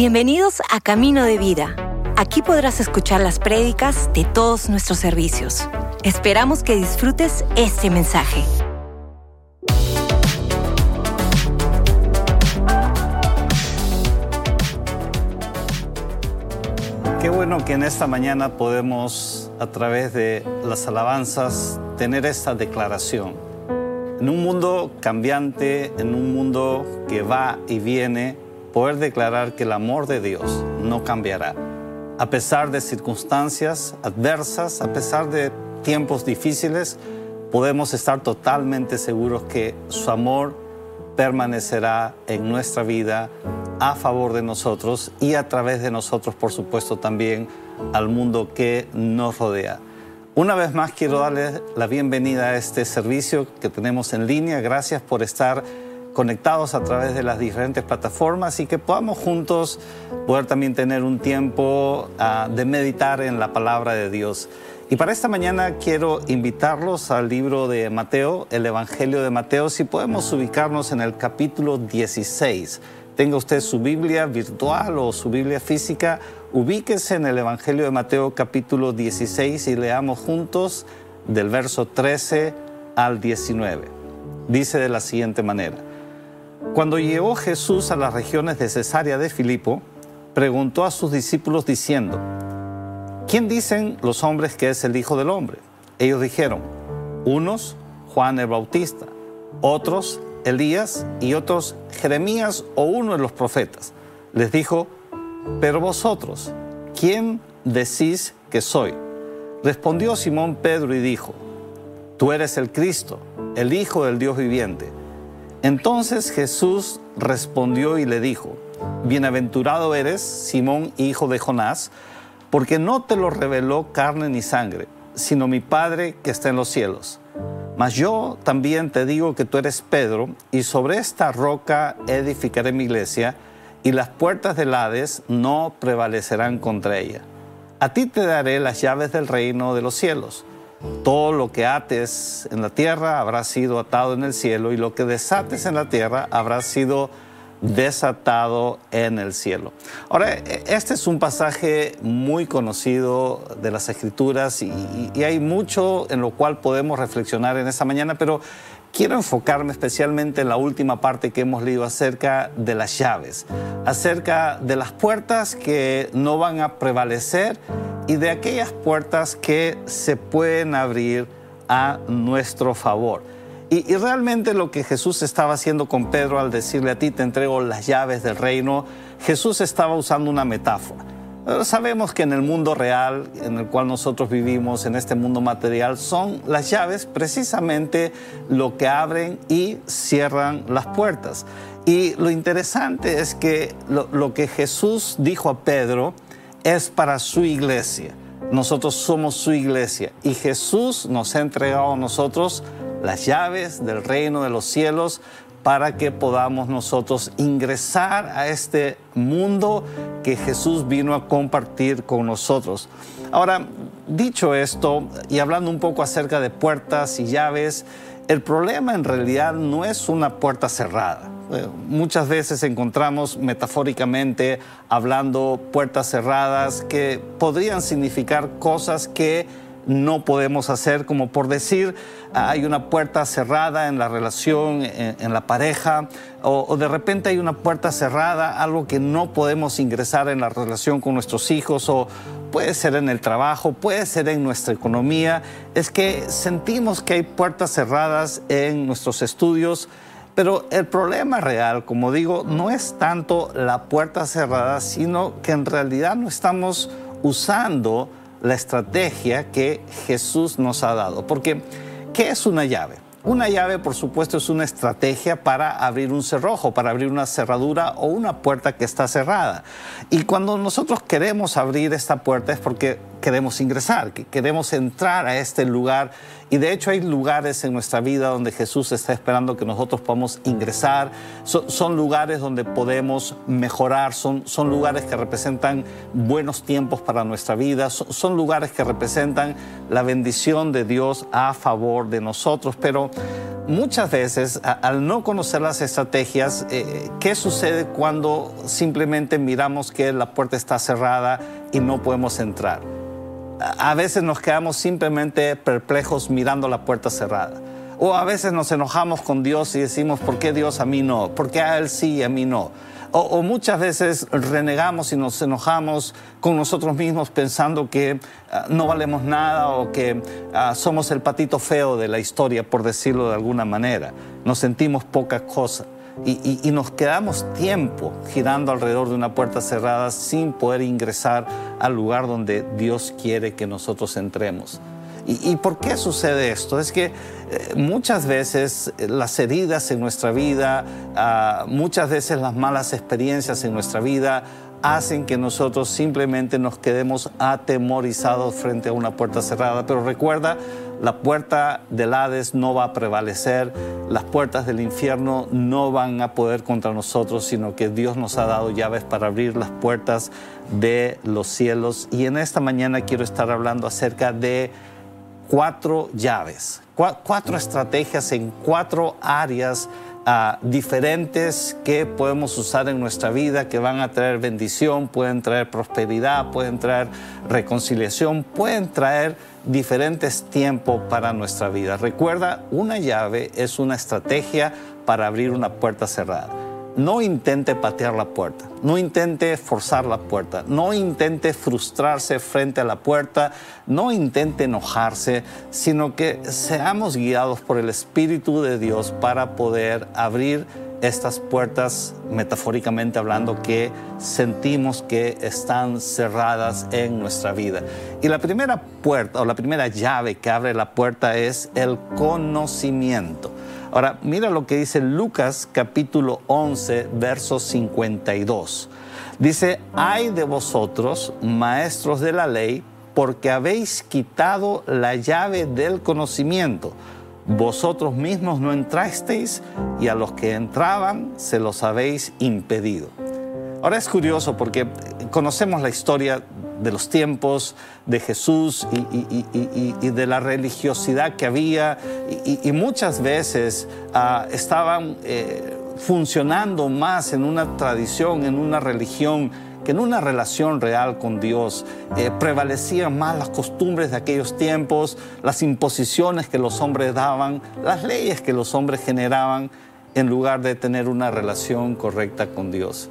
Bienvenidos a Camino de Vida. Aquí podrás escuchar las prédicas de todos nuestros servicios. Esperamos que disfrutes este mensaje. Qué bueno que en esta mañana podemos, a través de las alabanzas, tener esta declaración. En un mundo cambiante, en un mundo que va y viene, poder declarar que el amor de Dios no cambiará. A pesar de circunstancias adversas, a pesar de tiempos difíciles, podemos estar totalmente seguros que su amor permanecerá en nuestra vida a favor de nosotros y a través de nosotros, por supuesto, también al mundo que nos rodea. Una vez más quiero darles la bienvenida a este servicio que tenemos en línea. Gracias por estar conectados a través de las diferentes plataformas y que podamos juntos poder también tener un tiempo ah, de meditar en la palabra de Dios. Y para esta mañana quiero invitarlos al libro de Mateo, el Evangelio de Mateo, si podemos ubicarnos en el capítulo 16. Tenga usted su Biblia virtual o su Biblia física, ubíquese en el Evangelio de Mateo capítulo 16 y leamos juntos del verso 13 al 19. Dice de la siguiente manera. Cuando llegó Jesús a las regiones de Cesarea de Filipo, preguntó a sus discípulos diciendo, ¿quién dicen los hombres que es el Hijo del Hombre? Ellos dijeron, unos Juan el Bautista, otros Elías y otros Jeremías o uno de los profetas. Les dijo, pero vosotros, ¿quién decís que soy? Respondió Simón Pedro y dijo, tú eres el Cristo, el Hijo del Dios viviente. Entonces Jesús respondió y le dijo, Bienaventurado eres, Simón, hijo de Jonás, porque no te lo reveló carne ni sangre, sino mi Padre que está en los cielos. Mas yo también te digo que tú eres Pedro, y sobre esta roca edificaré mi iglesia, y las puertas del Hades no prevalecerán contra ella. A ti te daré las llaves del reino de los cielos. Todo lo que ates en la tierra habrá sido atado en el cielo y lo que desates en la tierra habrá sido desatado en el cielo. Ahora, este es un pasaje muy conocido de las escrituras y, hay mucho en lo cual podemos reflexionar en esta mañana, pero quiero enfocarme especialmente en la última parte que hemos leído acerca de las llaves, acerca de las puertas que no van a prevalecer y de aquellas puertas que se pueden abrir a nuestro favor. Y, realmente lo que Jesús estaba haciendo con Pedro al decirle a ti te entrego las llaves del reino, Jesús estaba usando una metáfora. sabemos que en el mundo real en el cual nosotros vivimos, en este mundo material, son las llaves precisamente lo que abren y cierran las puertas. Y lo interesante es que lo que Jesús dijo a Pedro, es para su iglesia. Nosotros somos su iglesia y Jesús nos ha entregado a nosotros las llaves del reino de los cielos para que podamos nosotros ingresar a este mundo que Jesús vino a compartir con nosotros. Ahora, dicho esto y hablando un poco acerca de puertas y llaves, el problema en realidad no es una puerta cerrada. Eh, muchas veces encontramos metafóricamente hablando puertas cerradas que podrían significar cosas que no podemos hacer, como por decir, hay una puerta cerrada en la relación, en, la pareja, o, de repente hay una puerta cerrada, algo que no podemos ingresar en la relación con nuestros hijos, o puede ser en el trabajo, puede ser en nuestra economía. Es que sentimos que hay puertas cerradas en nuestros estudios. Pero el problema real, como digo, no es tanto la puerta cerrada, sino que en realidad no estamos usando la estrategia que Jesús nos ha dado. Porque, ¿qué es una llave? Una llave, por supuesto, es una estrategia para abrir un cerrojo, para abrir una cerradura o una puerta que está cerrada. Y cuando nosotros queremos abrir esta puerta es porque queremos ingresar, que queremos entrar a este lugar. Y de hecho hay lugares en nuestra vida donde Jesús está esperando que nosotros podamos ingresar. son lugares donde podemos mejorar, son, son lugares que representan buenos tiempos para nuestra vida, son, lugares que representan la bendición de Dios a favor de nosotros. Pero muchas veces, al no conocer las estrategias, eh, ¿qué sucede cuando simplemente miramos que la puerta está cerrada y no podemos entrar? A veces nos quedamos simplemente perplejos mirando la puerta cerrada. O a veces nos enojamos con Dios y decimos, ¿por qué Dios a mí no? ¿Por qué a Él sí y a mí no? O, muchas veces renegamos y nos enojamos con nosotros mismos pensando que ah, no valemos nada o que ah, somos el patito feo de la historia, por decirlo de alguna manera. Nos sentimos poca cosa. Y, nos quedamos tiempo girando alrededor de una puerta cerrada sin poder ingresar al lugar donde Dios quiere que nosotros entremos. ¿Y, por qué sucede esto? Es que eh, muchas veces eh, las heridas en nuestra vida, ah, muchas veces las malas experiencias en nuestra vida hacen que nosotros simplemente nos quedemos atemorizados frente a una puerta cerrada. Pero recuerda, la puerta del Hades no va a prevalecer, las puertas del infierno no van a poder contra nosotros, sino que Dios nos ha dado llaves para abrir las puertas de los cielos. Y en esta mañana quiero estar hablando acerca de cuatro llaves, cuatro estrategias en cuatro áreas ah, diferentes que podemos usar en nuestra vida, que van a traer bendición, pueden traer prosperidad, pueden traer reconciliación, pueden traer diferentes tiempos para nuestra vida. Recuerda, una llave es una estrategia para abrir una puerta cerrada no intente patear la puerta, no intente forzar la puerta, no intente frustrarse frente a la puerta, no intente enojarse, sino que seamos guiados por el Espíritu de Dios para poder abrir estas puertas, metafóricamente hablando, que sentimos que están cerradas en nuestra vida. Y la primera puerta o la primera llave que abre la puerta es el conocimiento. Ahora, mira lo que dice Lucas capítulo 11, verso 52. Dice, ay de vosotros, maestros de la ley, porque habéis quitado la llave del conocimiento. Vosotros mismos no entrasteis y a los que entraban se los habéis impedido. Ahora es curioso porque conocemos la historia de los tiempos de Jesús y, de la religiosidad que había y, muchas veces ah, estaban eh, funcionando más en una tradición, en una religión que en una relación real con Dios eh, prevalecían más las costumbres de aquellos tiempos, las imposiciones que los hombres daban, las leyes que los hombres generaban, en lugar de tener una relación correcta con Dios.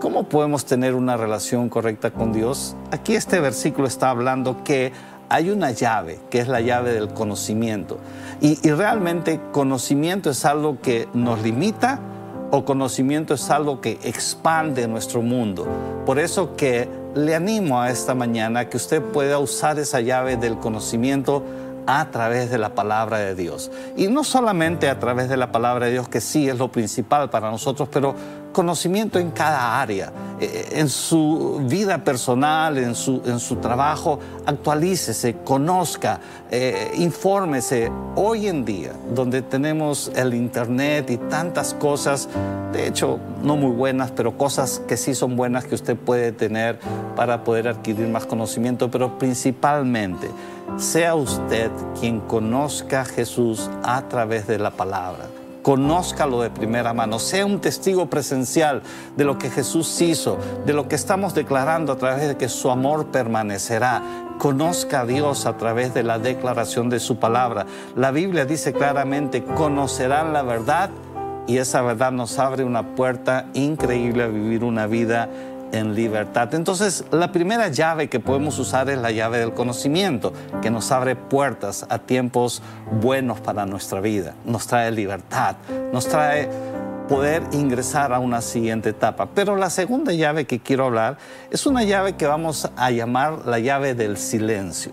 ¿Cómo podemos tener una relación correcta con Dios? Aquí este versículo está hablando que hay una llave, que es la llave del conocimiento. Y, realmente conocimiento es algo que nos limita o conocimiento es algo que expande nuestro mundo. Por eso que le animo a esta mañana que usted pueda usar esa llave del conocimiento a través de la palabra de Dios. Y no solamente a través de la palabra de Dios, que sí es lo principal para nosotros, pero conocimiento en cada área, eh, en su vida personal, en su, en su trabajo, actualícese, conozca, eh, infórmese. Hoy en día, donde tenemos el Internet y tantas cosas, de hecho, no muy buenas, pero cosas que sí son buenas que usted puede tener para poder adquirir más conocimiento, pero principalmente, sea usted quien conozca a Jesús a través de la palabra conózcalo de primera mano, sea un testigo presencial de lo que Jesús hizo, de lo que estamos declarando a través de que su amor permanecerá. Conozca a Dios a través de la declaración de su palabra. La Biblia dice claramente, conocerán la verdad y esa verdad nos abre una puerta increíble a vivir una vida en libertad. Entonces, la primera llave que podemos usar es la llave del conocimiento, que nos abre puertas a tiempos buenos para nuestra vida, nos trae libertad, nos trae poder ingresar a una siguiente etapa. Pero la segunda llave que quiero hablar es una llave que vamos a llamar la llave del silencio.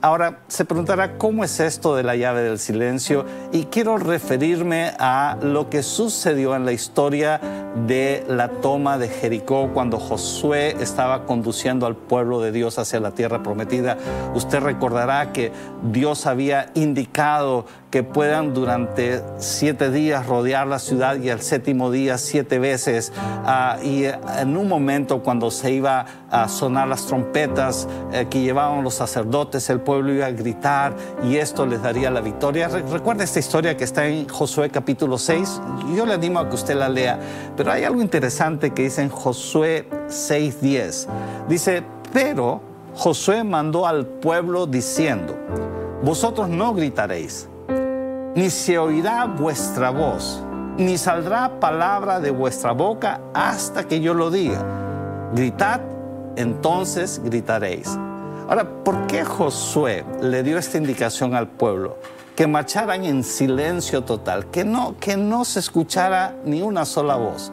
Ahora, se preguntará cómo es esto de la llave del silencio y quiero referirme a lo que sucedió en la historia de la toma de Jericó cuando Josué estaba conduciendo al pueblo de Dios hacia la tierra prometida. Usted recordará que Dios había indicado que puedan durante siete días rodear la ciudad y al séptimo día siete veces. Ah, y en un momento cuando se iba a sonar las trompetas eh, que llevaban los sacerdotes, el pueblo iba a gritar y esto les daría la victoria. recuerda esta historia que está en Josué capítulo 6, yo le animo a que usted la lea, pero hay algo interesante que dice en Josué 6:10. Dice, pero Josué mandó al pueblo diciendo, vosotros no gritaréis, ni se oirá vuestra voz, ni saldrá palabra de vuestra boca hasta que yo lo diga. Gritad entonces gritaréis. Ahora, ¿por qué Josué le dio esta indicación al pueblo? Que marcharan en silencio total, que no, que no se escuchara ni una sola voz.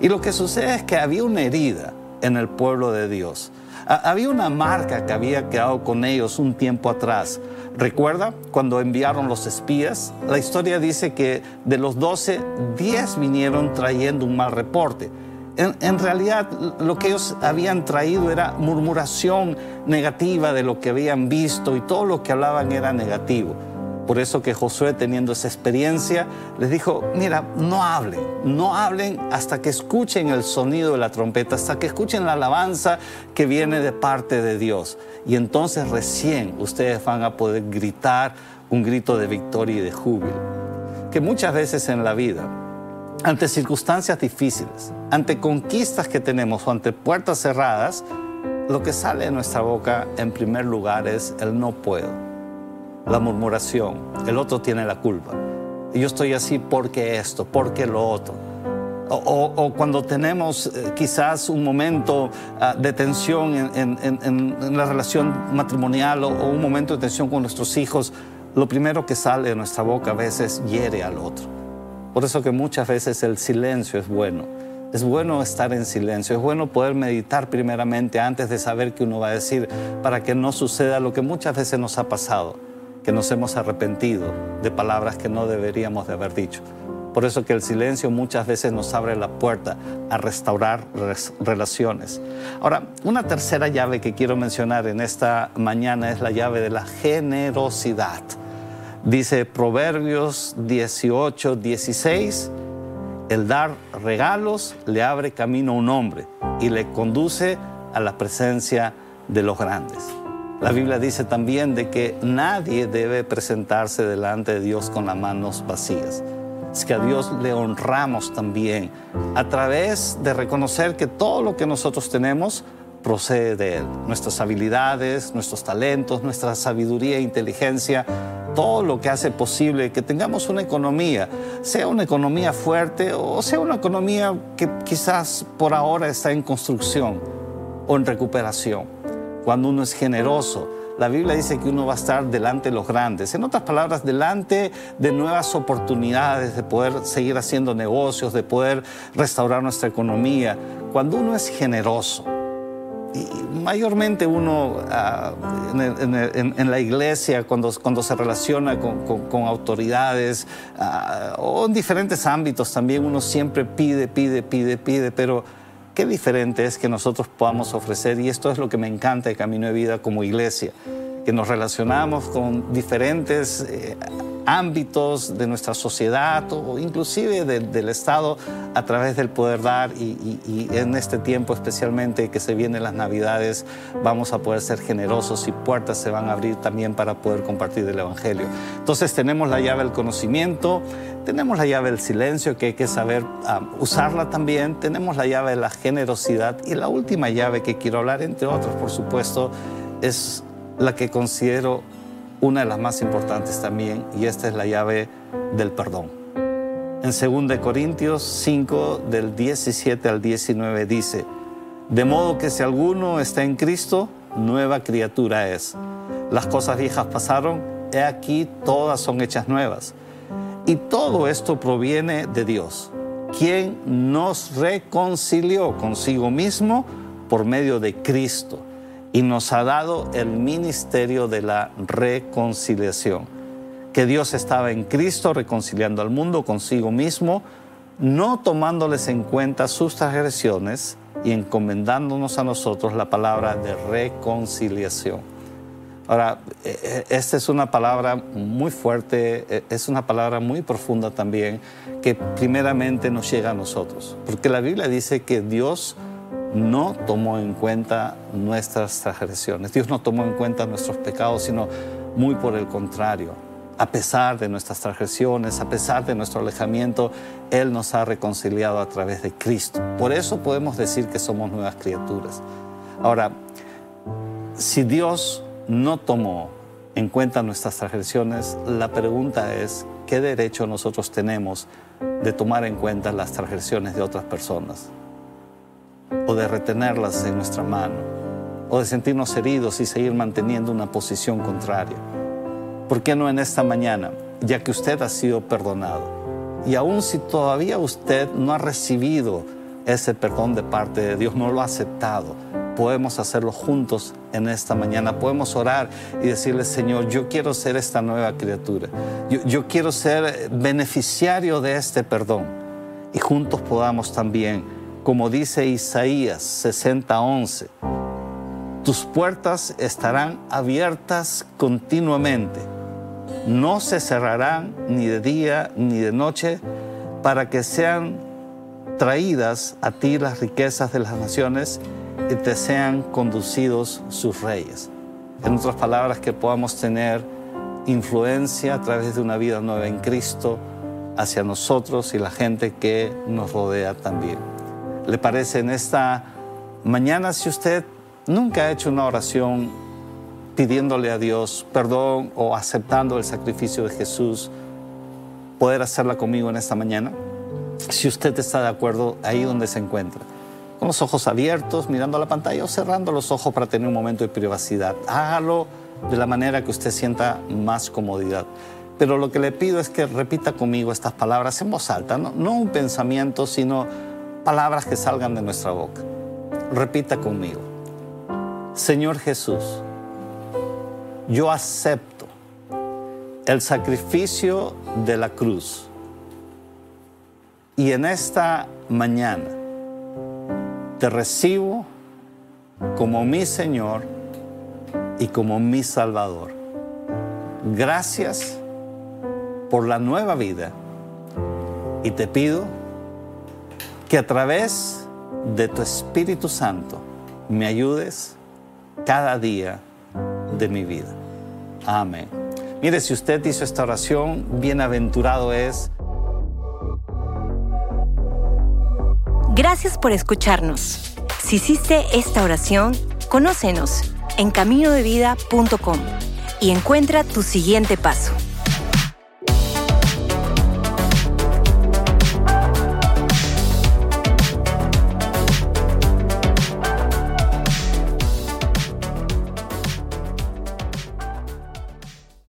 Y lo que sucede es que había una herida en el pueblo de Dios. Había una marca que había quedado con ellos un tiempo atrás. ¿Recuerda cuando enviaron los espías? La historia dice que de los doce, diez vinieron trayendo un mal reporte. En, realidad lo que ellos habían traído era murmuración negativa de lo que habían visto y todo lo que hablaban era negativo. Por eso que Josué, teniendo esa experiencia, les dijo, mira, no hablen, no hablen hasta que escuchen el sonido de la trompeta, hasta que escuchen la alabanza que viene de parte de Dios. Y entonces recién ustedes van a poder gritar un grito de victoria y de júbilo. Que muchas veces en la vida ante circunstancias difíciles, ante conquistas que tenemos o ante puertas cerradas, lo que sale de nuestra boca en primer lugar es el no puedo, la murmuración, el otro tiene la culpa. Yo estoy así porque esto, porque lo otro. O, cuando tenemos eh, quizás un momento ah, de tensión en, la relación matrimonial o un momento de tensión con nuestros hijos, lo primero que sale de nuestra boca a veces hiere al otro. Por eso que muchas veces el silencio es bueno. Es bueno estar en silencio, es bueno poder meditar primeramente antes de saber qué uno va a decir para que no suceda lo que muchas veces nos ha pasado, que nos hemos arrepentido de palabras que no deberíamos de haber dicho. Por eso que el silencio muchas veces nos abre la puerta a restaurar relaciones. Ahora, una tercera llave que quiero mencionar en esta mañana es la llave de la generosidad. Dice Proverbios 18, 16, el dar regalos le abre camino a un hombre y le conduce a la presencia de los grandes. La Biblia dice también de que nadie debe presentarse delante de Dios con las manos vacías. Es que a Dios le honramos también a través de reconocer que todo lo que nosotros tenemos procede de Él. Nuestras habilidades, nuestros talentos, nuestra sabiduría e inteligencia, todo lo que hace posible que tengamos una economía, sea una economía fuerte o sea una economía que quizás por ahora está en construcción o en recuperación. Cuando uno es generoso, la Biblia dice que uno va a estar delante de los grandes. En otras palabras, delante de nuevas oportunidades de poder seguir haciendo negocios, de poder restaurar nuestra economía. Cuando uno es generoso, mayormente uno ah, en, la iglesia, cuando, cuando se relaciona con, autoridades ah, o en diferentes ámbitos también, uno siempre pide, pide, pide, pide, pero qué diferente es que nosotros podamos ofrecer, y esto es lo que me encanta de Camino de Vida como iglesia, que nos relacionamos con diferentes eh, ámbitos de nuestra sociedad o inclusive del Estado a través del poder dar y, en este tiempo especialmente que se vienen las Navidades vamos a poder ser generosos y puertas se van a abrir también para poder compartir el Evangelio. Entonces tenemos la llave del conocimiento, tenemos la llave del silencio que hay que saber ah, usarla también, tenemos la llave de la generosidad y la última llave que quiero hablar entre otros por supuesto es la que considero una de las más importantes también, y esta es la llave del perdón. En 2 Corintios 5, del 17 al 19 dice, de modo que si alguno está en Cristo, nueva criatura es. Las cosas viejas pasaron, he aquí todas son hechas nuevas. Y todo esto proviene de Dios, quien nos reconcilió consigo mismo por medio de Cristo y nos ha dado el ministerio de la reconciliación. Que Dios estaba en Cristo reconciliando al mundo consigo mismo, no tomándoles en cuenta sus transgresiones y encomendándonos a nosotros la palabra de reconciliación. Ahora, e, e, esta es una palabra muy fuerte, e, es una palabra muy profunda también, que primeramente nos llega a nosotros, porque la Biblia dice que Dios no tomó en cuenta nuestras transgresiones. Dios no tomó en cuenta nuestros pecados, sino muy por el contrario. A pesar de nuestras transgresiones, a pesar de nuestro alejamiento, Él nos ha reconciliado a través de Cristo. Por eso podemos decir que somos nuevas criaturas. Ahora, si Dios no tomó en cuenta nuestras transgresiones, la pregunta es, ¿qué derecho nosotros tenemos de tomar en cuenta las transgresiones de otras personas? O de retenerlas en nuestra mano, o de sentirnos heridos y seguir manteniendo una posición contraria. ¿Por qué no en esta mañana, ya que usted ha sido perdonado? Y aun si todavía usted no ha recibido ese perdón de parte de Dios, no lo ha aceptado, podemos hacerlo juntos en esta mañana. Podemos orar y decirle, Señor, yo quiero ser esta nueva criatura. Yo, yo, quiero ser beneficiario de este perdón. Y juntos podamos también como dice Isaías 60:11, tus puertas estarán abiertas continuamente, no se cerrarán ni de día ni de noche para que sean traídas a ti las riquezas de las naciones y te sean conducidos sus reyes. En otras palabras, que podamos tener influencia a través de una vida nueva en Cristo hacia nosotros y la gente que nos rodea también le parece en esta mañana si usted nunca ha hecho una oración pidiéndole a Dios perdón o aceptando el sacrificio de Jesús, poder hacerla conmigo en esta mañana? Si usted está de acuerdo ahí donde se encuentra, con los ojos abiertos, mirando la pantalla o cerrando los ojos para tener un momento de privacidad, hágalo de la manera que usted sienta más comodidad. Pero lo que le pido es que repita conmigo estas palabras en voz alta, no, no un pensamiento, sino palabras que salgan de nuestra boca. Repita conmigo. Señor Jesús, yo acepto el sacrificio de la cruz. Y en esta mañana te recibo como mi Señor y como mi Salvador. Gracias por la nueva vida y te pido que a través de tu Espíritu Santo me ayudes cada día de mi vida. Amén. Mire, si usted hizo esta oración, bienaventurado es. Gracias por escucharnos. Si hiciste esta oración, conócenos en caminodevida.com y encuentra tu siguiente paso.